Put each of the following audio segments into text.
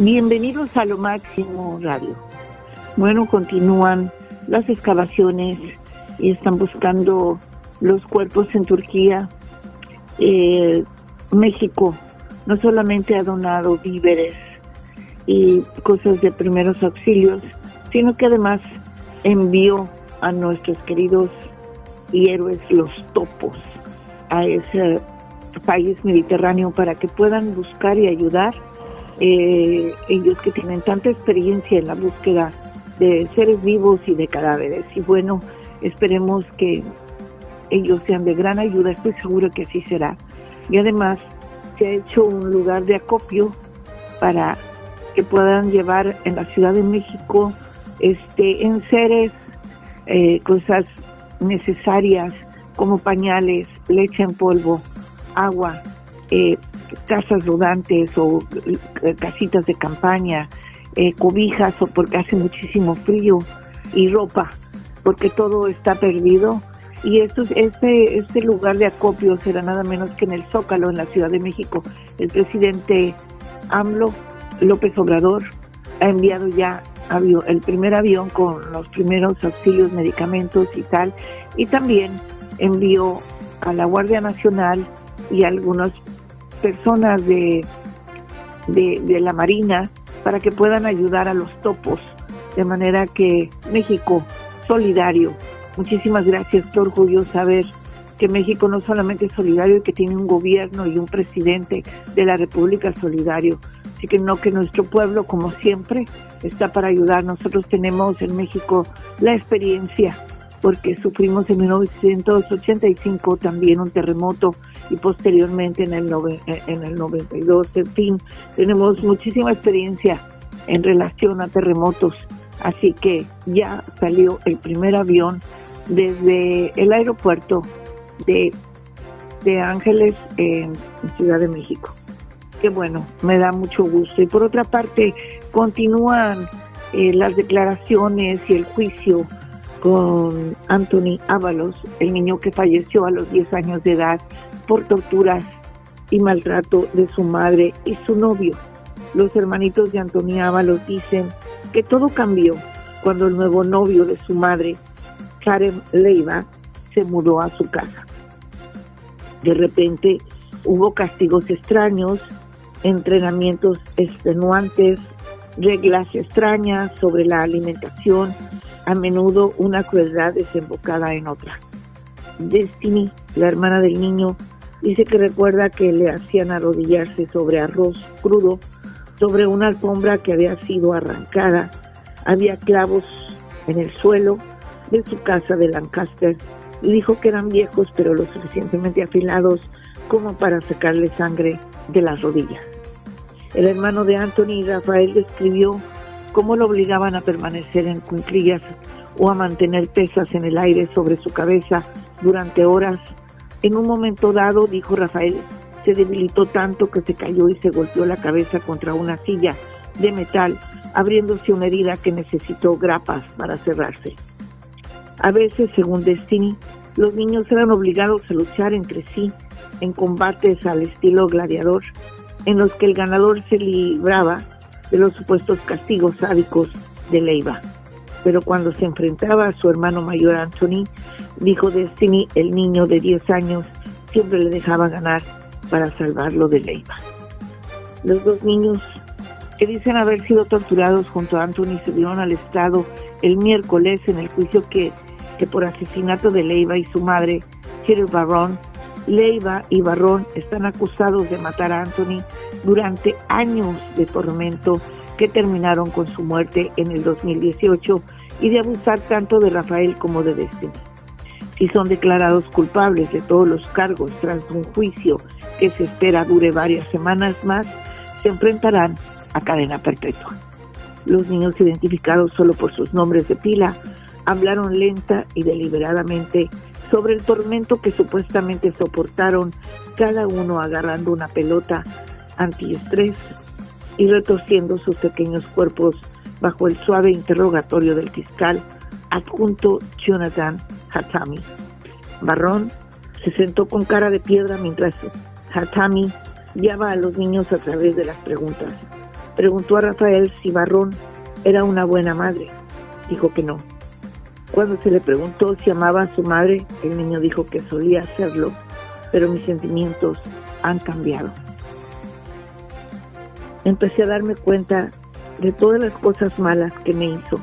Bienvenidos a Lo Máximo Radio. Bueno, continúan las excavaciones y están buscando los cuerpos en Turquía. Eh, México no solamente ha donado víveres y cosas de primeros auxilios, sino que además envió a nuestros queridos y héroes los topos a ese país mediterráneo para que puedan buscar y ayudar eh, ellos que tienen tanta experiencia en la búsqueda de seres vivos y de cadáveres. Y bueno, esperemos que ellos sean de gran ayuda, estoy seguro que así será. Y además se ha hecho un lugar de acopio para que puedan llevar en la Ciudad de México este enseres, eh, cosas necesarias como pañales, leche en polvo, agua, eh, casas rodantes o eh, casitas de campaña, eh, cobijas o porque hace muchísimo frío y ropa, porque todo está perdido. Y esto, este, este lugar de acopio será nada menos que en el Zócalo, en la Ciudad de México. El presidente AMLO López Obrador ha enviado ya el primer avión con los primeros auxilios, medicamentos y tal, y también envió a la Guardia Nacional y algunas personas de, de, la Marina para que puedan ayudar a los topos, de manera que México, solidario. Muchísimas gracias, qué orgullo saber que México no solamente es solidario y que tiene un gobierno y un presidente de la República solidario, Así que no que nuestro pueblo, como siempre, está para ayudar. Nosotros tenemos en México la experiencia porque sufrimos en 1985 también un terremoto y posteriormente en el, en el 92. En fin, tenemos muchísima experiencia en relación a terremotos, así que ya salió el primer avión desde el aeropuerto de, de Ángeles en Ciudad de México. Que bueno, me da mucho gusto. Y por otra parte, continúan eh, las declaraciones y el juicio con Anthony Ábalos, el niño que falleció a los 10 años de edad por torturas y maltrato de su madre y su novio. Los hermanitos de Anthony Ábalos dicen que todo cambió cuando el nuevo novio de su madre, Karen Leiva, se mudó a su casa. De repente hubo castigos extraños, entrenamientos extenuantes, reglas extrañas sobre la alimentación, a menudo una crueldad desembocada en otra. Destiny, la hermana del niño, dice que recuerda que le hacían arrodillarse sobre arroz crudo, sobre una alfombra que había sido arrancada. Había clavos en el suelo de su casa de Lancaster y dijo que eran viejos pero lo suficientemente afilados como para sacarle sangre de las rodillas. El hermano de Anthony, Rafael, describió cómo lo obligaban a permanecer en cunclillas o a mantener pesas en el aire sobre su cabeza durante horas. En un momento dado, dijo Rafael, se debilitó tanto que se cayó y se golpeó la cabeza contra una silla de metal, abriéndose una herida que necesitó grapas para cerrarse. A veces, según Destiny, los niños eran obligados a luchar entre sí en combates al estilo gladiador, en los que el ganador se libraba de los supuestos castigos sádicos de Leiva. Pero cuando se enfrentaba a su hermano mayor Anthony, dijo Destiny, el niño de 10 años, siempre le dejaba ganar para salvarlo de Leiva. Los dos niños que dicen haber sido torturados junto a Anthony subieron al Estado el miércoles en el juicio que, por asesinato de Leiva y su madre, Cheryl Barron, Leiva y Barrón están acusados de matar a Anthony durante años de tormento que terminaron con su muerte en el 2018 y de abusar tanto de Rafael como de Destiny. Si son declarados culpables de todos los cargos tras un juicio que se espera dure varias semanas más, se enfrentarán a cadena perpetua. Los niños identificados solo por sus nombres de pila hablaron lenta y deliberadamente sobre el tormento que supuestamente soportaron cada uno agarrando una pelota antiestrés y retorciendo sus pequeños cuerpos bajo el suave interrogatorio del fiscal adjunto Jonathan Hatami. Barrón se sentó con cara de piedra mientras Hatami guiaba a los niños a través de las preguntas. Preguntó a Rafael si Barrón era una buena madre. Dijo que no. Cuando se le preguntó si amaba a su madre, el niño dijo que solía hacerlo, pero mis sentimientos han cambiado. Empecé a darme cuenta de todas las cosas malas que me hizo,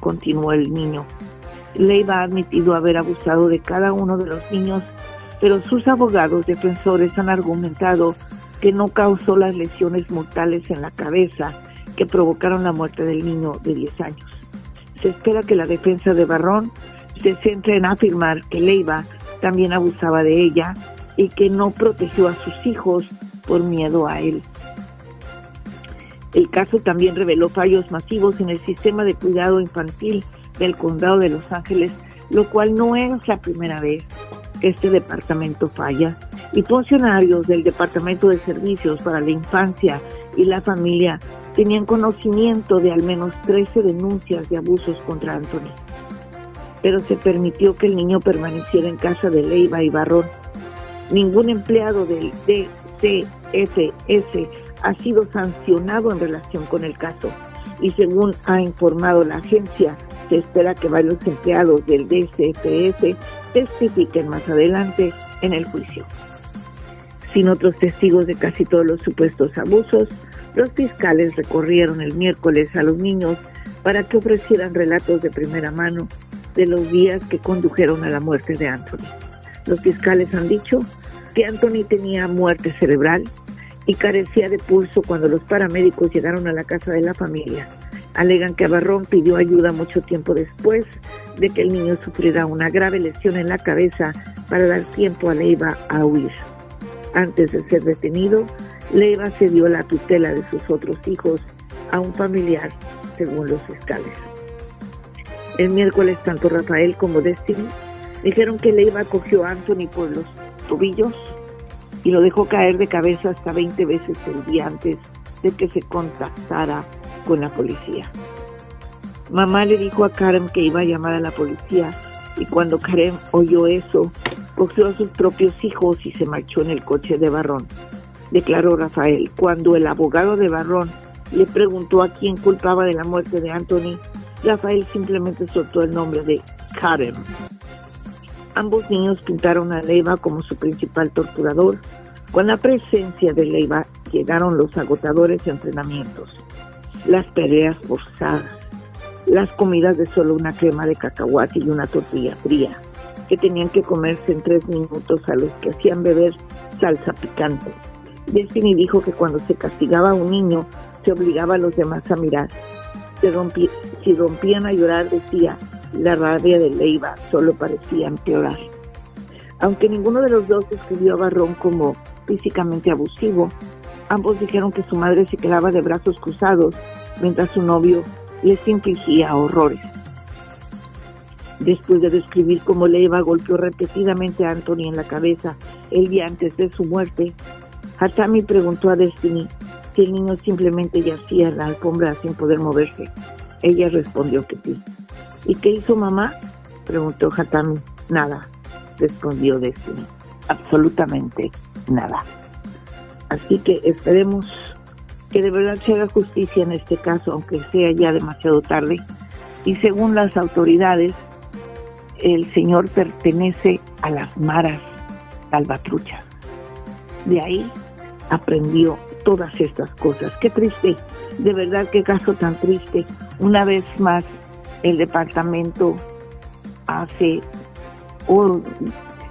continuó el niño. Leiva ha admitido haber abusado de cada uno de los niños, pero sus abogados defensores han argumentado que no causó las lesiones mortales en la cabeza que provocaron la muerte del niño de 10 años. Se espera que la defensa de Barrón se centre en afirmar que Leiva también abusaba de ella y que no protegió a sus hijos por miedo a él. El caso también reveló fallos masivos en el sistema de cuidado infantil del condado de Los Ángeles, lo cual no es la primera vez que este departamento falla. Y funcionarios del Departamento de Servicios para la Infancia y la Familia tenían conocimiento de al menos 13 denuncias de abusos contra Anthony. Pero se permitió que el niño permaneciera en casa de Leiva y Barrón. Ningún empleado del DCFS ha sido sancionado en relación con el caso y según ha informado la agencia, se espera que varios empleados del DCFS testifiquen más adelante en el juicio. Sin otros testigos de casi todos los supuestos abusos, los fiscales recorrieron el miércoles a los niños para que ofrecieran relatos de primera mano de los días que condujeron a la muerte de Anthony. Los fiscales han dicho que Anthony tenía muerte cerebral y carecía de pulso cuando los paramédicos llegaron a la casa de la familia. Alegan que Barrón pidió ayuda mucho tiempo después de que el niño sufriera una grave lesión en la cabeza para dar tiempo a Leiva a huir. Antes de ser detenido, Leiva cedió la tutela de sus otros hijos a un familiar, según los fiscales. El miércoles, tanto Rafael como Destiny dijeron que Leiva cogió a Anthony por los tobillos y lo dejó caer de cabeza hasta 20 veces el día antes de que se contactara con la policía. Mamá le dijo a Karen que iba a llamar a la policía y cuando Karen oyó eso, cogió a sus propios hijos y se marchó en el coche de Barrón declaró Rafael. Cuando el abogado de Barrón le preguntó a quién culpaba de la muerte de Anthony, Rafael simplemente soltó el nombre de Karen. Ambos niños pintaron a Leiva como su principal torturador. Con la presencia de Leiva llegaron los agotadores entrenamientos, las peleas forzadas, las comidas de solo una crema de cacahuate y una tortilla fría, que tenían que comerse en tres minutos a los que hacían beber salsa picante Destiny dijo que cuando se castigaba a un niño, se obligaba a los demás a mirar. si rompían a llorar, decía, la rabia de Leiva solo parecía empeorar. Aunque ninguno de los dos escribió a Barrón como físicamente abusivo, ambos dijeron que su madre se quedaba de brazos cruzados mientras su novio les infligía horrores. Después de describir cómo Leiva golpeó repetidamente a Anthony en la cabeza el día antes de su muerte, Hatami preguntó a Destiny si el niño simplemente yacía en la alfombra sin poder moverse. Ella respondió que sí. ¿Y qué hizo mamá? preguntó Hatami. Nada, respondió Destiny. Absolutamente nada. Así que esperemos que de verdad se haga justicia en este caso, aunque sea ya demasiado tarde. Y según las autoridades, el señor pertenece a las maras salvatruchas. De ahí aprendió todas estas cosas. Qué triste, de verdad qué caso tan triste. Una vez más, el departamento hace o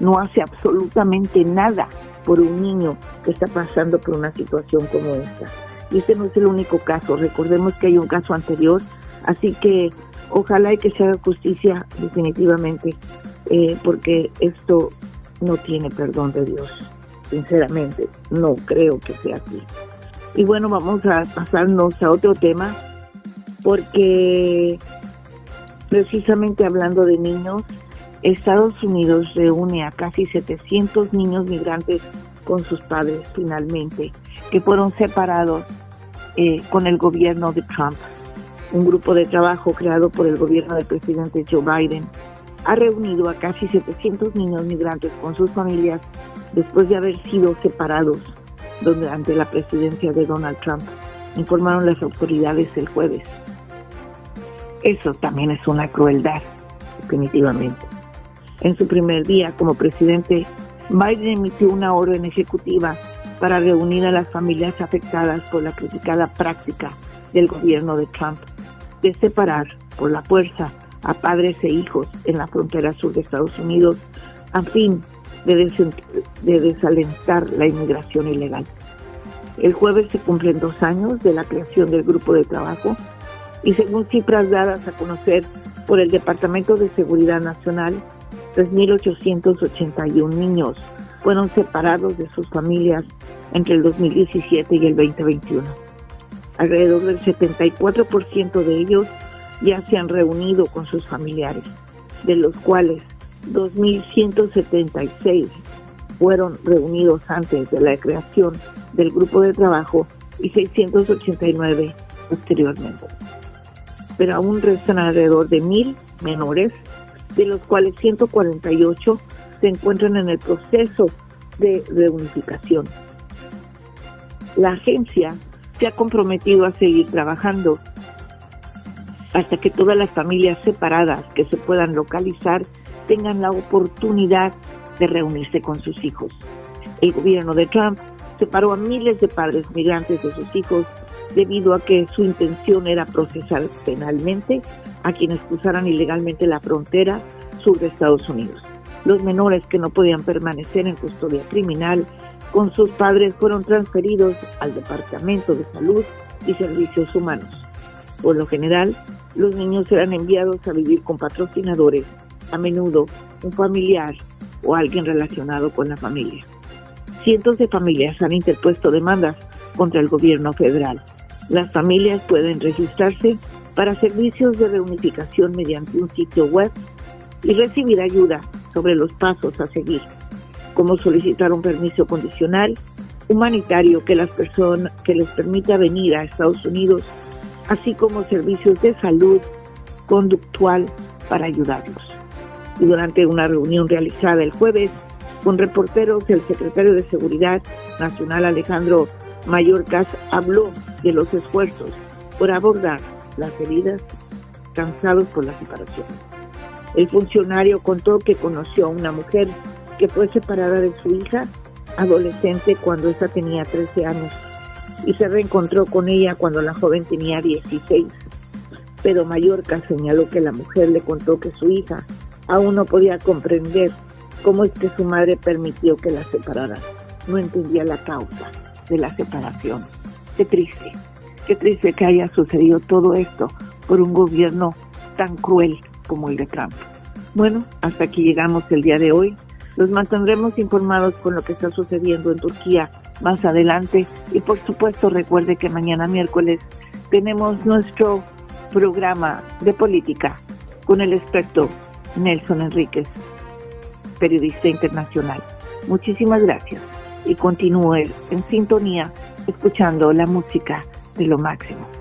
no hace absolutamente nada por un niño que está pasando por una situación como esta. Y este no es el único caso, recordemos que hay un caso anterior, así que ojalá y que se haga justicia definitivamente, eh, porque esto no tiene perdón de Dios sinceramente, no creo que sea así. Y bueno, vamos a pasarnos a otro tema, porque precisamente hablando de niños, Estados Unidos reúne a casi 700 niños migrantes con sus padres finalmente, que fueron separados eh, con el gobierno de Trump. Un grupo de trabajo creado por el gobierno del presidente Joe Biden ha reunido a casi 700 niños migrantes con sus familias después de haber sido separados durante la presidencia de Donald Trump. informaron las autoridades el jueves. Eso también es una crueldad, definitivamente. En su primer día como presidente, Biden emitió una orden ejecutiva para reunir a las familias afectadas por la criticada práctica del gobierno de Trump de separar por la fuerza a padres e hijos en la frontera sur de Estados Unidos a fin de, de desalentar la inmigración ilegal. El jueves se cumplen dos años de la creación del grupo de trabajo y según cifras dadas a conocer por el Departamento de Seguridad Nacional, 3.881 niños fueron separados de sus familias entre el 2017 y el 2021. Alrededor del 74% de ellos ya se han reunido con sus familiares, de los cuales 2.176 fueron reunidos antes de la creación del grupo de trabajo y 689 posteriormente. Pero aún restan alrededor de 1.000 menores, de los cuales 148 se encuentran en el proceso de reunificación. La agencia se ha comprometido a seguir trabajando hasta que todas las familias separadas que se puedan localizar tengan la oportunidad de reunirse con sus hijos. El gobierno de Trump separó a miles de padres migrantes de sus hijos debido a que su intención era procesar penalmente a quienes cruzaran ilegalmente la frontera sur de Estados Unidos. Los menores que no podían permanecer en custodia criminal con sus padres fueron transferidos al Departamento de Salud y Servicios Humanos. Por lo general, los niños eran enviados a vivir con patrocinadores, a menudo un familiar o alguien relacionado con la familia. Cientos de familias han interpuesto demandas contra el gobierno federal. Las familias pueden registrarse para servicios de reunificación mediante un sitio web y recibir ayuda sobre los pasos a seguir, como solicitar un permiso condicional humanitario que las personas que les permita venir a Estados Unidos así como servicios de salud conductual para ayudarlos. Y durante una reunión realizada el jueves con reporteros, el secretario de Seguridad Nacional Alejandro Mayorkas habló de los esfuerzos por abordar las heridas cansados por la separación. El funcionario contó que conoció a una mujer que fue separada de su hija adolescente cuando ésta tenía 13 años y se reencontró con ella cuando la joven tenía 16. Pero Mallorca señaló que la mujer le contó que su hija aún no podía comprender cómo es que su madre permitió que la separara. No entendía la causa de la separación. Qué triste, qué triste que haya sucedido todo esto por un gobierno tan cruel como el de Trump. Bueno, hasta aquí llegamos el día de hoy. Los mantendremos informados con lo que está sucediendo en Turquía más adelante y por supuesto recuerde que mañana miércoles tenemos nuestro programa de política con el experto Nelson Enríquez, periodista internacional. Muchísimas gracias y continúe en sintonía escuchando la música de lo máximo.